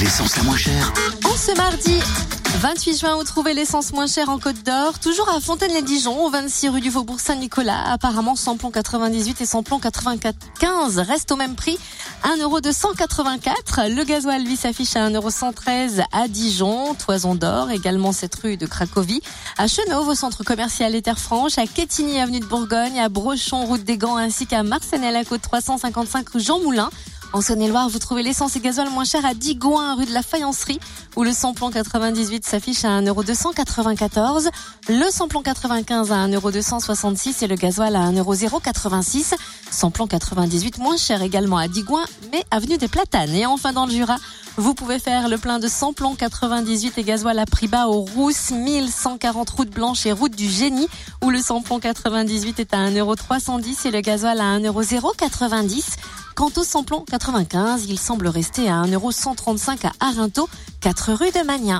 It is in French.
l'essence la moins chère En ce mardi 28 juin, vous trouvez l'essence moins chère en Côte d'Or, toujours à Fontaine-les-Dijon, au 26 rue du Faubourg Saint-Nicolas. Apparemment, samplon 98 et samplon 95 restent au même prix, 1,284€. Le gasoil, lui, s'affiche à 1,113€ à Dijon, Toison d'Or, également cette rue de Cracovie, à Chenauve, au centre commercial Les Terres Franches, à Quetigny, avenue de Bourgogne, à Brochon, route des Gants, ainsi qu'à Marcenel, à côte 355 rue Jean Moulin. En Saône-et-Loire, vous trouvez l'essence et gasoil moins cher à Digoin, rue de la Faïencerie, où le samplon 98 s'affiche à 1,294€, le samplon 95 à 1,266€ et le gasoil à 1,086€. Samplon 98 moins cher également à Digoin, mais avenue des Platanes. Et enfin dans le Jura, vous pouvez faire le plein de samplon 98 et gasoil à prix bas aux Rousses, 1140 route blanche et route du Génie, où le samplon 98 est à 1,310€ et le gasoil à 1,090€. Quant au samplon 95, il semble rester à 1,135€ à Arinto, 4 rue de Magnin.